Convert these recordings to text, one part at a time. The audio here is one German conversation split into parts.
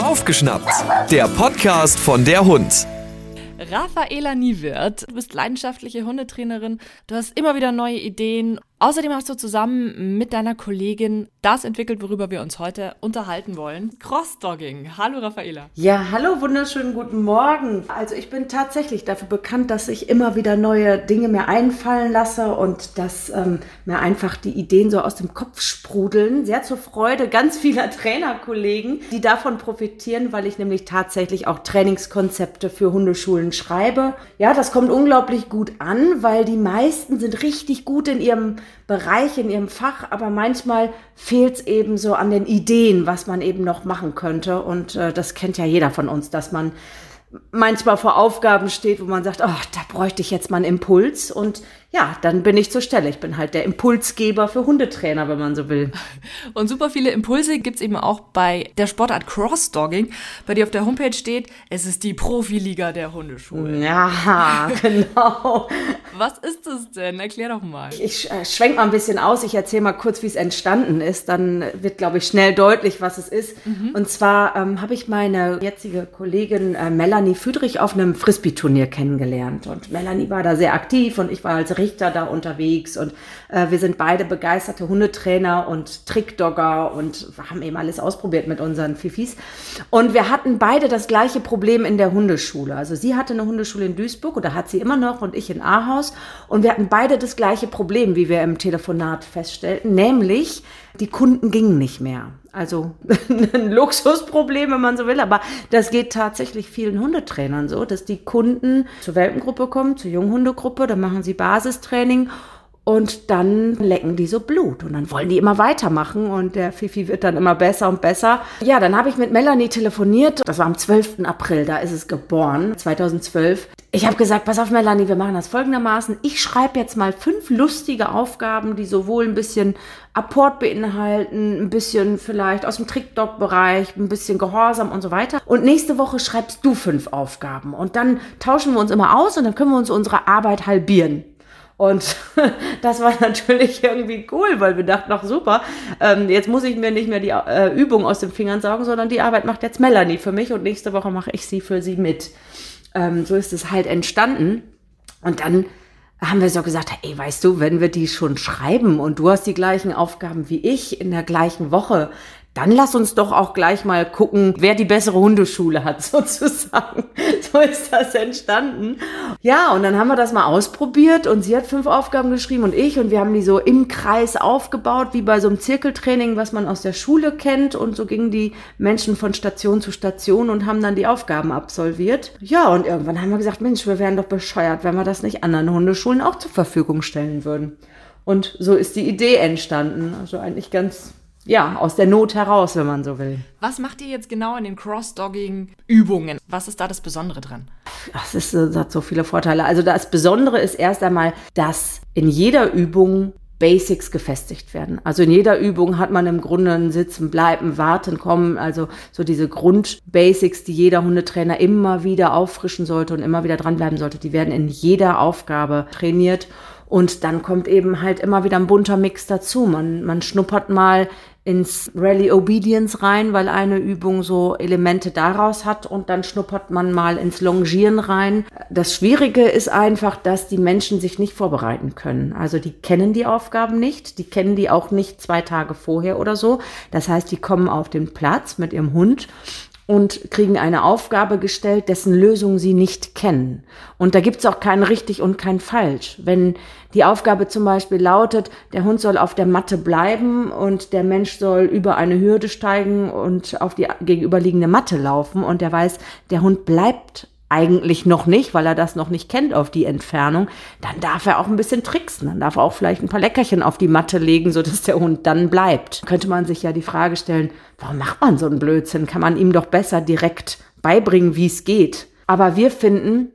Aufgeschnappt, der Podcast von der Hund. Raffaela Niewirth, du bist leidenschaftliche Hundetrainerin, du hast immer wieder neue Ideen Außerdem hast du zusammen mit deiner Kollegin das entwickelt, worüber wir uns heute unterhalten wollen. Crossdogging. Hallo Raffaela. Ja, hallo, wunderschönen guten Morgen. Also ich bin tatsächlich dafür bekannt, dass ich immer wieder neue Dinge mir einfallen lasse und dass ähm, mir einfach die Ideen so aus dem Kopf sprudeln. Sehr zur Freude ganz vieler Trainerkollegen, die davon profitieren, weil ich nämlich tatsächlich auch Trainingskonzepte für Hundeschulen schreibe. Ja, das kommt unglaublich gut an, weil die meisten sind richtig gut in ihrem Bereich, in ihrem Fach, aber manchmal fehlt es eben so an den Ideen, was man eben noch machen könnte. Und äh, das kennt ja jeder von uns, dass man manchmal vor Aufgaben steht, wo man sagt, oh, da bräuchte ich jetzt mal einen Impuls. Und ja, dann bin ich zur Stelle. Ich bin halt der Impulsgeber für Hundetrainer, wenn man so will. Und super viele Impulse gibt's eben auch bei der Sportart Crossdogging, bei dir auf der Homepage steht, es ist die Profiliga der Hundeschulen. Ja, genau. Was ist das denn? Erklär doch mal. Ich äh, schwenk mal ein bisschen aus. Ich erzähle mal kurz, wie es entstanden ist. Dann wird, glaube ich, schnell deutlich, was es ist. Mhm. Und zwar ähm, habe ich meine jetzige Kollegin äh, Melanie Füdrich auf einem Frisbee-Turnier kennengelernt. Und Melanie war da sehr aktiv und ich war als Richter da unterwegs und äh, wir sind beide begeisterte Hundetrainer und Trickdogger und haben eben alles ausprobiert mit unseren Fifis. Und wir hatten beide das gleiche Problem in der Hundeschule. Also sie hatte eine Hundeschule in Duisburg oder hat sie immer noch und ich in Ahaus. Und wir hatten beide das gleiche Problem, wie wir im Telefonat feststellten, nämlich die Kunden gingen nicht mehr. Also ein Luxusproblem, wenn man so will, aber das geht tatsächlich vielen Hundetrainern so, dass die Kunden zur Welpengruppe kommen, zur Junghundegruppe, da machen sie Basistraining und dann lecken die so Blut und dann wollen die immer weitermachen und der Fifi wird dann immer besser und besser. Ja, dann habe ich mit Melanie telefoniert. Das war am 12. April, da ist es geboren, 2012. Ich habe gesagt, pass auf Melanie, wir machen das folgendermaßen. Ich schreibe jetzt mal fünf lustige Aufgaben, die sowohl ein bisschen Apport beinhalten, ein bisschen vielleicht aus dem Trickdog-Bereich, ein bisschen Gehorsam und so weiter. Und nächste Woche schreibst du fünf Aufgaben und dann tauschen wir uns immer aus und dann können wir uns unsere Arbeit halbieren. Und das war natürlich irgendwie cool, weil wir dachten, ach super, ähm, jetzt muss ich mir nicht mehr die äh, Übung aus den Fingern saugen, sondern die Arbeit macht jetzt Melanie für mich und nächste Woche mache ich sie für sie mit. Ähm, so ist es halt entstanden. Und dann haben wir so gesagt, ey, weißt du, wenn wir die schon schreiben und du hast die gleichen Aufgaben wie ich in der gleichen Woche, dann lass uns doch auch gleich mal gucken, wer die bessere Hundeschule hat, sozusagen. So ist das entstanden. Ja, und dann haben wir das mal ausprobiert und sie hat fünf Aufgaben geschrieben und ich und wir haben die so im Kreis aufgebaut, wie bei so einem Zirkeltraining, was man aus der Schule kennt und so gingen die Menschen von Station zu Station und haben dann die Aufgaben absolviert. Ja, und irgendwann haben wir gesagt, Mensch, wir wären doch bescheuert, wenn wir das nicht anderen Hundeschulen auch zur Verfügung stellen würden. Und so ist die Idee entstanden. Also eigentlich ganz ja, aus der Not heraus, wenn man so will. Was macht ihr jetzt genau in den Cross-Dogging-Übungen? Was ist da das Besondere dran? Das, ist, das hat so viele Vorteile. Also das Besondere ist erst einmal, dass in jeder Übung Basics gefestigt werden. Also in jeder Übung hat man im Grunde ein Sitzen, Bleiben, Warten, Kommen, also so diese Grundbasics, die jeder Hundetrainer immer wieder auffrischen sollte und immer wieder dranbleiben sollte, die werden in jeder Aufgabe trainiert. Und dann kommt eben halt immer wieder ein bunter Mix dazu. Man, man schnuppert mal ins Rally Obedience rein, weil eine Übung so Elemente daraus hat und dann schnuppert man mal ins Longieren rein. Das Schwierige ist einfach, dass die Menschen sich nicht vorbereiten können. Also die kennen die Aufgaben nicht, die kennen die auch nicht zwei Tage vorher oder so. Das heißt, die kommen auf den Platz mit ihrem Hund und kriegen eine Aufgabe gestellt, dessen Lösung sie nicht kennen. Und da gibt's auch kein richtig und kein falsch. Wenn die Aufgabe zum Beispiel lautet, der Hund soll auf der Matte bleiben und der Mensch soll über eine Hürde steigen und auf die gegenüberliegende Matte laufen und der weiß, der Hund bleibt eigentlich noch nicht, weil er das noch nicht kennt auf die Entfernung, dann darf er auch ein bisschen tricksen. Dann darf er auch vielleicht ein paar Leckerchen auf die Matte legen, sodass der Hund dann bleibt. Könnte man sich ja die Frage stellen, warum macht man so einen Blödsinn? Kann man ihm doch besser direkt beibringen, wie es geht. Aber wir finden,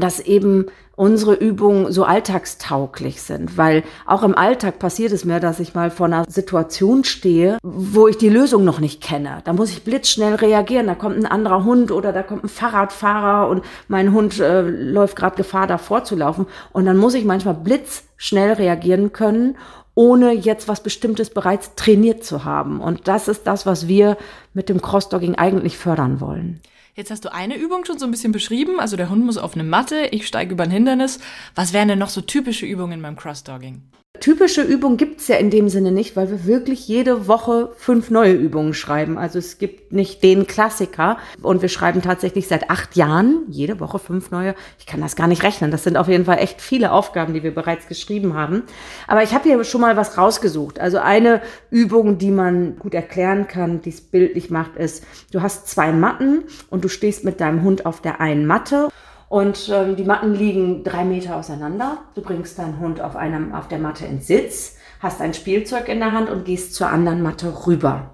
dass eben unsere Übungen so alltagstauglich sind, weil auch im Alltag passiert es mir, dass ich mal vor einer Situation stehe, wo ich die Lösung noch nicht kenne. Da muss ich blitzschnell reagieren, da kommt ein anderer Hund oder da kommt ein Fahrradfahrer und mein Hund äh, läuft gerade Gefahr davor zu laufen und dann muss ich manchmal blitzschnell reagieren können ohne jetzt was Bestimmtes bereits trainiert zu haben. Und das ist das, was wir mit dem Crossdogging eigentlich fördern wollen. Jetzt hast du eine Übung schon so ein bisschen beschrieben. Also der Hund muss auf eine Matte, ich steige über ein Hindernis. Was wären denn noch so typische Übungen beim Crossdogging? Typische Übungen gibt es ja in dem Sinne nicht, weil wir wirklich jede Woche fünf neue Übungen schreiben. Also es gibt nicht den Klassiker. Und wir schreiben tatsächlich seit acht Jahren jede Woche fünf neue. Ich kann das gar nicht rechnen. Das sind auf jeden Fall echt viele Aufgaben, die wir bereits geschrieben haben. Aber ich habe hier schon mal was rausgesucht. Also eine Übung, die man gut erklären kann, die es bildlich macht, ist, du hast zwei Matten und du stehst mit deinem Hund auf der einen Matte und ähm, die Matten liegen drei Meter auseinander. Du bringst deinen Hund auf, einem, auf der Matte ins Sitz, hast ein Spielzeug in der Hand und gehst zur anderen Matte rüber.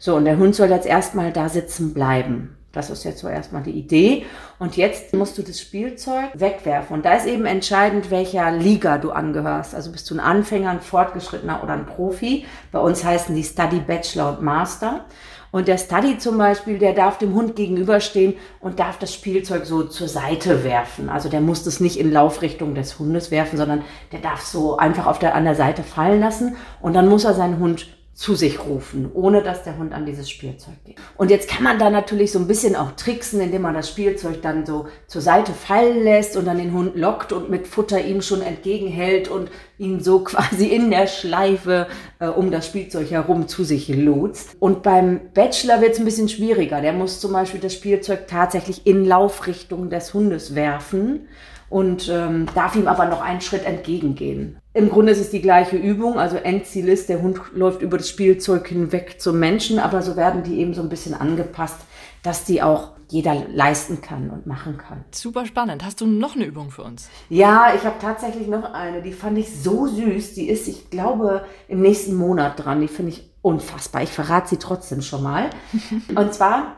So, und der Hund soll jetzt erstmal da sitzen bleiben. Das ist jetzt so erstmal die Idee. Und jetzt musst du das Spielzeug wegwerfen. Und da ist eben entscheidend, welcher Liga du angehörst. Also bist du ein Anfänger, ein Fortgeschrittener oder ein Profi. Bei uns heißen die Study Bachelor und Master. Und der Study zum Beispiel, der darf dem Hund gegenüberstehen und darf das Spielzeug so zur Seite werfen. Also der muss das nicht in Laufrichtung des Hundes werfen, sondern der darf so einfach auf der, an der Seite fallen lassen. Und dann muss er seinen Hund zu sich rufen, ohne dass der Hund an dieses Spielzeug geht. Und jetzt kann man da natürlich so ein bisschen auch tricksen, indem man das Spielzeug dann so zur Seite fallen lässt und dann den Hund lockt und mit Futter ihm schon entgegenhält und ihn so quasi in der Schleife äh, um das Spielzeug herum zu sich lotst. Und beim Bachelor wird es ein bisschen schwieriger. Der muss zum Beispiel das Spielzeug tatsächlich in Laufrichtung des Hundes werfen und ähm, darf ihm aber noch einen Schritt entgegengehen. Im Grunde ist es die gleiche Übung, also Endziel ist, der Hund läuft über das Spielzeug hinweg zum Menschen, aber so werden die eben so ein bisschen angepasst, dass die auch jeder leisten kann und machen kann. Super spannend. Hast du noch eine Übung für uns? Ja, ich habe tatsächlich noch eine, die fand ich so süß. Die ist, ich glaube, im nächsten Monat dran. Die finde ich unfassbar. Ich verrate sie trotzdem schon mal. und zwar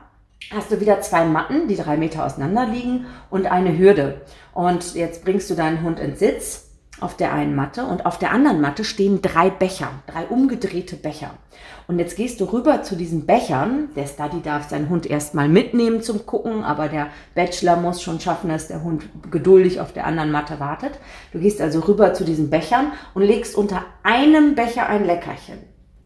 hast du wieder zwei Matten, die drei Meter auseinander liegen und eine Hürde. Und jetzt bringst du deinen Hund ins Sitz auf der einen Matte und auf der anderen Matte stehen drei Becher, drei umgedrehte Becher. Und jetzt gehst du rüber zu diesen Bechern. Der Study darf seinen Hund erstmal mitnehmen zum Gucken, aber der Bachelor muss schon schaffen, dass der Hund geduldig auf der anderen Matte wartet. Du gehst also rüber zu diesen Bechern und legst unter einem Becher ein Leckerchen.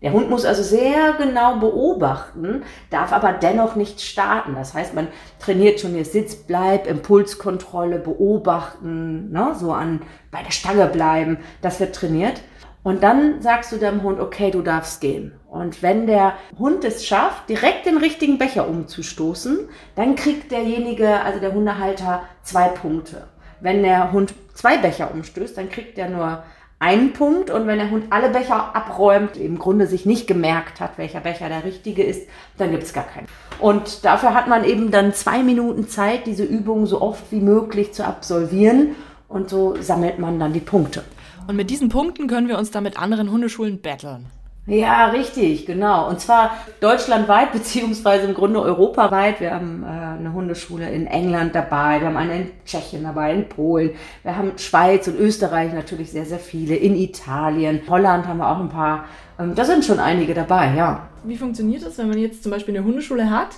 Der Hund muss also sehr genau beobachten, darf aber dennoch nicht starten. Das heißt, man trainiert schon hier Sitzbleib, Impulskontrolle, beobachten, ne, so an bei der Stange bleiben. Das wird trainiert. Und dann sagst du deinem Hund, okay, du darfst gehen. Und wenn der Hund es schafft, direkt den richtigen Becher umzustoßen, dann kriegt derjenige, also der Hundehalter, zwei Punkte. Wenn der Hund zwei Becher umstößt, dann kriegt er nur einen Punkt und wenn der Hund alle Becher abräumt, im Grunde sich nicht gemerkt hat, welcher Becher der richtige ist, dann gibt es gar keinen. Und dafür hat man eben dann zwei Minuten Zeit, diese Übung so oft wie möglich zu absolvieren und so sammelt man dann die Punkte. Und mit diesen Punkten können wir uns dann mit anderen Hundeschulen battlen. Ja, richtig, genau. Und zwar deutschlandweit beziehungsweise im Grunde europaweit. Wir haben äh, eine Hundeschule in England dabei, wir haben eine in Tschechien dabei, in Polen, wir haben Schweiz und Österreich natürlich sehr, sehr viele, in Italien, Holland haben wir auch ein paar. Ähm, da sind schon einige dabei, ja. Wie funktioniert das, wenn man jetzt zum Beispiel eine Hundeschule hat?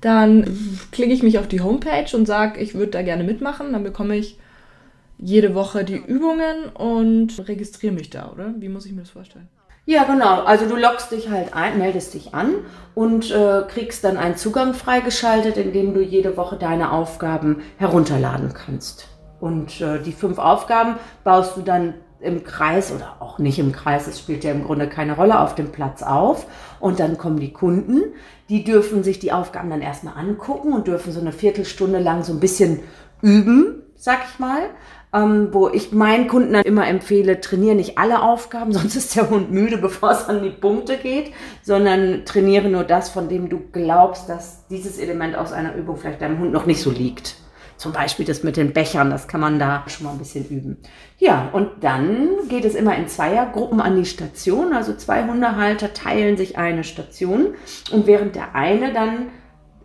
Dann klicke ich mich auf die Homepage und sage, ich würde da gerne mitmachen. Dann bekomme ich jede Woche die Übungen und registriere mich da, oder? Wie muss ich mir das vorstellen? Ja, genau. Also du loggst dich halt ein, meldest dich an und äh, kriegst dann einen Zugang freigeschaltet, in dem du jede Woche deine Aufgaben herunterladen kannst. Und äh, die fünf Aufgaben baust du dann im Kreis oder auch nicht im Kreis, es spielt ja im Grunde keine Rolle, auf dem Platz auf. Und dann kommen die Kunden, die dürfen sich die Aufgaben dann erstmal angucken und dürfen so eine Viertelstunde lang so ein bisschen üben, sag ich mal ähm, wo ich meinen Kunden dann immer empfehle, trainiere nicht alle Aufgaben, sonst ist der Hund müde, bevor es an die Punkte geht, sondern trainiere nur das, von dem du glaubst, dass dieses Element aus einer Übung vielleicht deinem Hund noch nicht so liegt. Zum Beispiel das mit den Bechern, das kann man da schon mal ein bisschen üben. Ja, und dann geht es immer in Zweiergruppen an die Station. Also zwei Hundehalter teilen sich eine Station und während der eine dann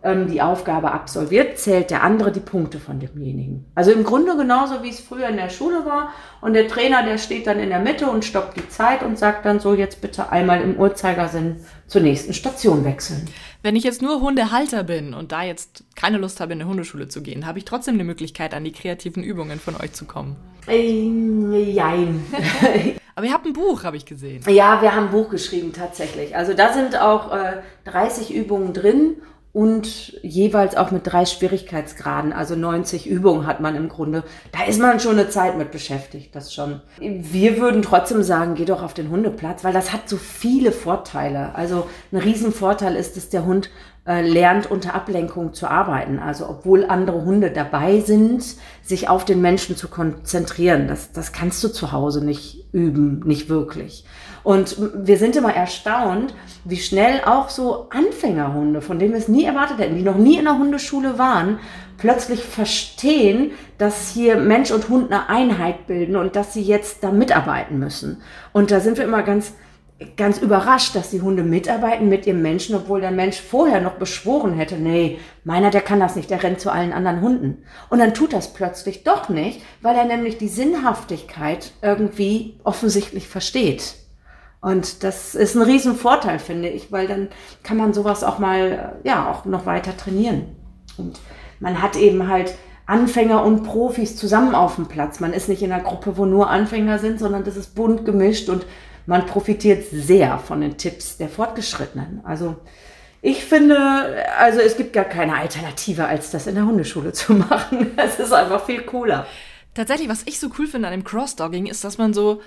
ähm, die Aufgabe absolviert, zählt der andere die Punkte von demjenigen. Also im Grunde genauso, wie es früher in der Schule war. Und der Trainer, der steht dann in der Mitte und stoppt die Zeit und sagt dann so, jetzt bitte einmal im Uhrzeigersinn zur nächsten Station wechseln. Wenn ich jetzt nur Hundehalter bin und da jetzt keine Lust habe, in eine Hundeschule zu gehen, habe ich trotzdem eine Möglichkeit, an die kreativen Übungen von euch zu kommen. Ähm, jein. Aber ihr habt ein Buch, habe ich gesehen. Ja, wir haben ein Buch geschrieben tatsächlich. Also da sind auch äh, 30 Übungen drin und jeweils auch mit drei Schwierigkeitsgraden. Also 90 Übungen hat man im Grunde. Da ist man schon eine Zeit mit beschäftigt, das schon. Wir würden trotzdem sagen, geh doch auf den Hundeplatz, weil das hat so viele Vorteile. Also ein Riesenvorteil ist, dass der Hund äh, lernt, unter Ablenkung zu arbeiten. Also obwohl andere Hunde dabei sind, sich auf den Menschen zu konzentrieren. Das, das kannst du zu Hause nicht üben, nicht wirklich. Und wir sind immer erstaunt, wie schnell auch so Anfängerhunde, von denen wir es nie erwartet hätten, die noch nie in der Hundeschule waren, plötzlich verstehen, dass hier Mensch und Hund eine Einheit bilden und dass sie jetzt da mitarbeiten müssen. Und da sind wir immer ganz ganz überrascht, dass die Hunde mitarbeiten mit ihrem Menschen, obwohl der Mensch vorher noch beschworen hätte, nee, meiner, der kann das nicht, der rennt zu allen anderen Hunden. Und dann tut das plötzlich doch nicht, weil er nämlich die Sinnhaftigkeit irgendwie offensichtlich versteht. Und das ist ein Riesenvorteil, finde ich, weil dann kann man sowas auch mal, ja, auch noch weiter trainieren. Und man hat eben halt Anfänger und Profis zusammen auf dem Platz. Man ist nicht in einer Gruppe, wo nur Anfänger sind, sondern das ist bunt gemischt und man profitiert sehr von den Tipps der Fortgeschrittenen. Also ich finde, also es gibt gar keine Alternative, als das in der Hundeschule zu machen. Es ist einfach viel cooler. Tatsächlich, was ich so cool finde an dem Crossdogging, ist, dass man so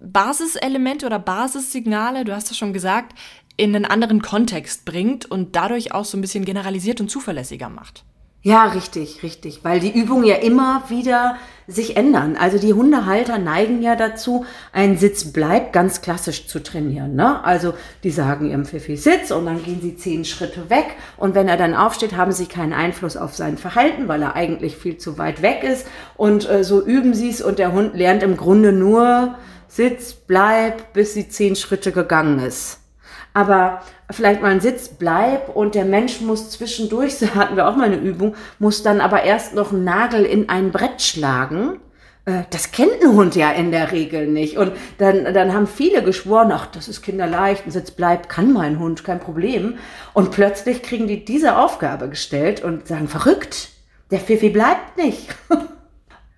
Basiselemente oder Basissignale, du hast es schon gesagt, in einen anderen Kontext bringt und dadurch auch so ein bisschen generalisiert und zuverlässiger macht. Ja, richtig, richtig, weil die Übungen ja immer wieder sich ändern. Also die Hundehalter neigen ja dazu, einen Sitz bleibt ganz klassisch zu trainieren. Ne? Also die sagen ihrem Pfiffi Sitz und dann gehen sie zehn Schritte weg und wenn er dann aufsteht, haben sie keinen Einfluss auf sein Verhalten, weil er eigentlich viel zu weit weg ist und äh, so üben sie es und der Hund lernt im Grunde nur Sitz, bleib, bis sie zehn Schritte gegangen ist. Aber vielleicht mal ein Sitz, bleib und der Mensch muss zwischendurch, so hatten wir auch mal eine Übung, muss dann aber erst noch einen Nagel in ein Brett schlagen. Äh, das kennt ein Hund ja in der Regel nicht. Und dann, dann haben viele geschworen, ach, das ist kinderleicht, ein Sitz bleibt, kann mein Hund, kein Problem. Und plötzlich kriegen die diese Aufgabe gestellt und sagen, verrückt, der Pfiffi bleibt nicht.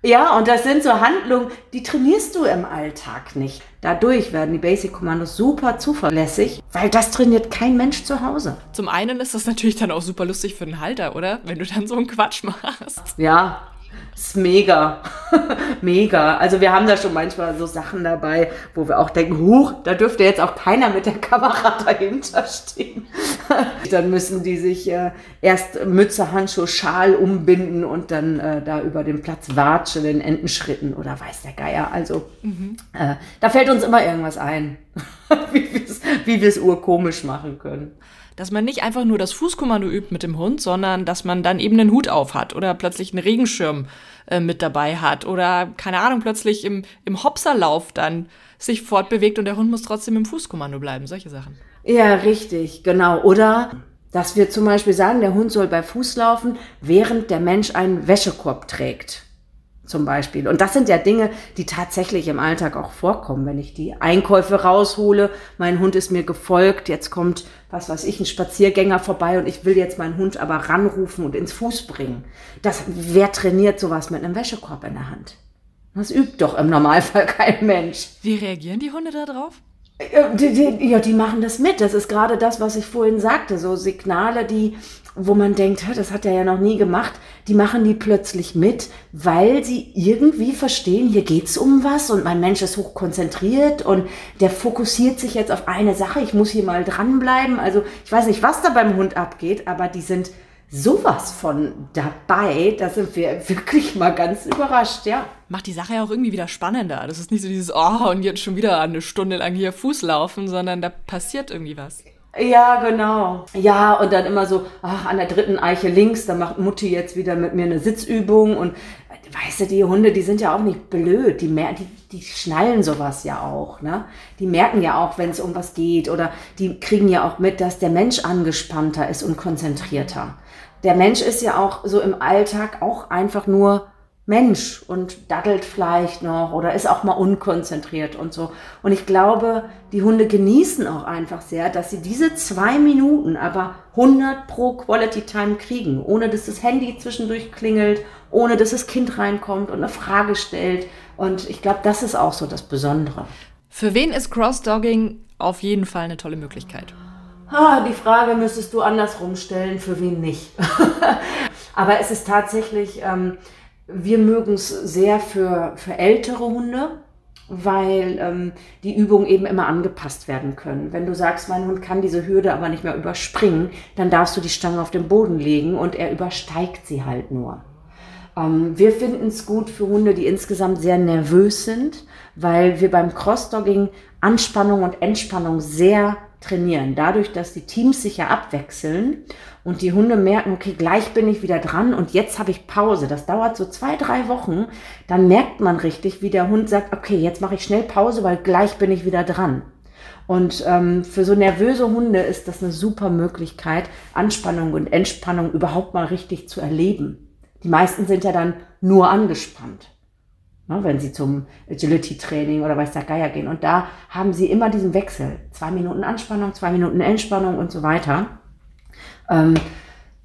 Ja, und das sind so Handlungen, die trainierst du im Alltag nicht. Dadurch werden die Basic-Kommandos super zuverlässig, weil das trainiert kein Mensch zu Hause. Zum einen ist das natürlich dann auch super lustig für den Halter, oder? Wenn du dann so einen Quatsch machst. Ja, ist mega. mega. Also wir haben da schon manchmal so Sachen dabei, wo wir auch denken, huch, da dürfte jetzt auch keiner mit der Kamera dahinter stehen. dann müssen die sich äh, erst Mütze, Handschuhe, Schal umbinden und dann äh, da über den Platz watscheln in Entenschritten oder weiß der Geier. Also mhm. äh, da fällt uns immer irgendwas ein, wie wir es urkomisch machen können dass man nicht einfach nur das Fußkommando übt mit dem Hund, sondern dass man dann eben einen Hut auf hat oder plötzlich einen Regenschirm äh, mit dabei hat oder keine Ahnung, plötzlich im, im Hopserlauf dann sich fortbewegt und der Hund muss trotzdem im Fußkommando bleiben, solche Sachen. Ja, richtig, genau. Oder dass wir zum Beispiel sagen, der Hund soll bei Fuß laufen, während der Mensch einen Wäschekorb trägt zum Beispiel. Und das sind ja Dinge, die tatsächlich im Alltag auch vorkommen. Wenn ich die Einkäufe raushole, mein Hund ist mir gefolgt, jetzt kommt, was weiß ich, ein Spaziergänger vorbei und ich will jetzt meinen Hund aber ranrufen und ins Fuß bringen. Das, wer trainiert sowas mit einem Wäschekorb in der Hand? Das übt doch im Normalfall kein Mensch. Wie reagieren die Hunde da drauf? Äh, die, die, ja, die machen das mit. Das ist gerade das, was ich vorhin sagte. So Signale, die, wo man denkt, das hat er ja noch nie gemacht, die machen die plötzlich mit, weil sie irgendwie verstehen, hier geht's um was und mein Mensch ist hochkonzentriert und der fokussiert sich jetzt auf eine Sache. Ich muss hier mal dranbleiben. Also ich weiß nicht, was da beim Hund abgeht, aber die sind sowas von dabei, da sind wir wirklich mal ganz überrascht, ja. Macht die Sache ja auch irgendwie wieder spannender. Das ist nicht so dieses, oh, und jetzt schon wieder eine Stunde lang hier Fuß laufen, sondern da passiert irgendwie was. Ja, genau. Ja, und dann immer so, ach, an der dritten Eiche links, da macht Mutti jetzt wieder mit mir eine Sitzübung und weißt du, die Hunde, die sind ja auch nicht blöd, die, mer die, die schnallen sowas ja auch, ne? Die merken ja auch, wenn es um was geht oder die kriegen ja auch mit, dass der Mensch angespannter ist und konzentrierter der Mensch ist ja auch so im Alltag auch einfach nur Mensch und daddelt vielleicht noch oder ist auch mal unkonzentriert und so. Und ich glaube, die Hunde genießen auch einfach sehr, dass sie diese zwei Minuten aber 100 pro Quality Time kriegen, ohne dass das Handy zwischendurch klingelt, ohne dass das Kind reinkommt und eine Frage stellt. Und ich glaube, das ist auch so das Besondere. Für wen ist Cross-Dogging auf jeden Fall eine tolle Möglichkeit? Ah, die Frage müsstest du andersrum stellen, für wen nicht. Aber es ist tatsächlich, ähm, wir mögen es sehr für, für ältere Hunde, weil ähm, die Übungen eben immer angepasst werden können. Wenn du sagst, mein Hund kann diese Hürde aber nicht mehr überspringen, dann darfst du die Stange auf den Boden legen und er übersteigt sie halt nur. Ähm, wir finden es gut für Hunde, die insgesamt sehr nervös sind, weil wir beim Crossdogging Anspannung und Entspannung sehr trainieren. Dadurch, dass die Teams sich ja abwechseln und die Hunde merken, okay, gleich bin ich wieder dran und jetzt habe ich Pause. Das dauert so zwei, drei Wochen. Dann merkt man richtig, wie der Hund sagt, okay, jetzt mache ich schnell Pause, weil gleich bin ich wieder dran. Und ähm, für so nervöse Hunde ist das eine super Möglichkeit, Anspannung und Entspannung überhaupt mal richtig zu erleben. Die meisten sind ja dann nur angespannt. Ne, wenn sie zum Agility-Training oder weiß der Geier gehen. Und da haben sie immer diesen Wechsel. Zwei Minuten Anspannung, zwei Minuten Entspannung und so weiter. Ähm,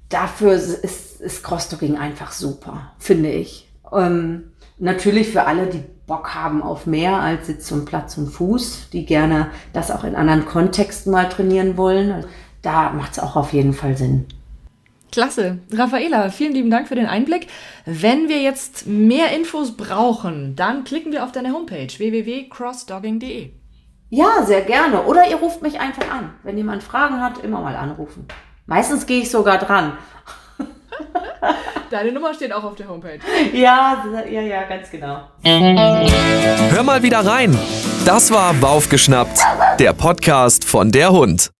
dafür ist, ist Crossdogging einfach super, finde ich. Ähm, natürlich für alle, die Bock haben auf mehr als Sitz und Platz und Fuß, die gerne das auch in anderen Kontexten mal trainieren wollen. Da macht es auch auf jeden Fall Sinn. Klasse. Raffaela, vielen lieben Dank für den Einblick. Wenn wir jetzt mehr Infos brauchen, dann klicken wir auf deine Homepage www.crossdogging.de. Ja, sehr gerne. Oder ihr ruft mich einfach an. Wenn jemand Fragen hat, immer mal anrufen. Meistens gehe ich sogar dran. Deine Nummer steht auch auf der Homepage. Ja, ja, ja, ganz genau. Hör mal wieder rein. Das war Baufgeschnappt, der Podcast von der Hund.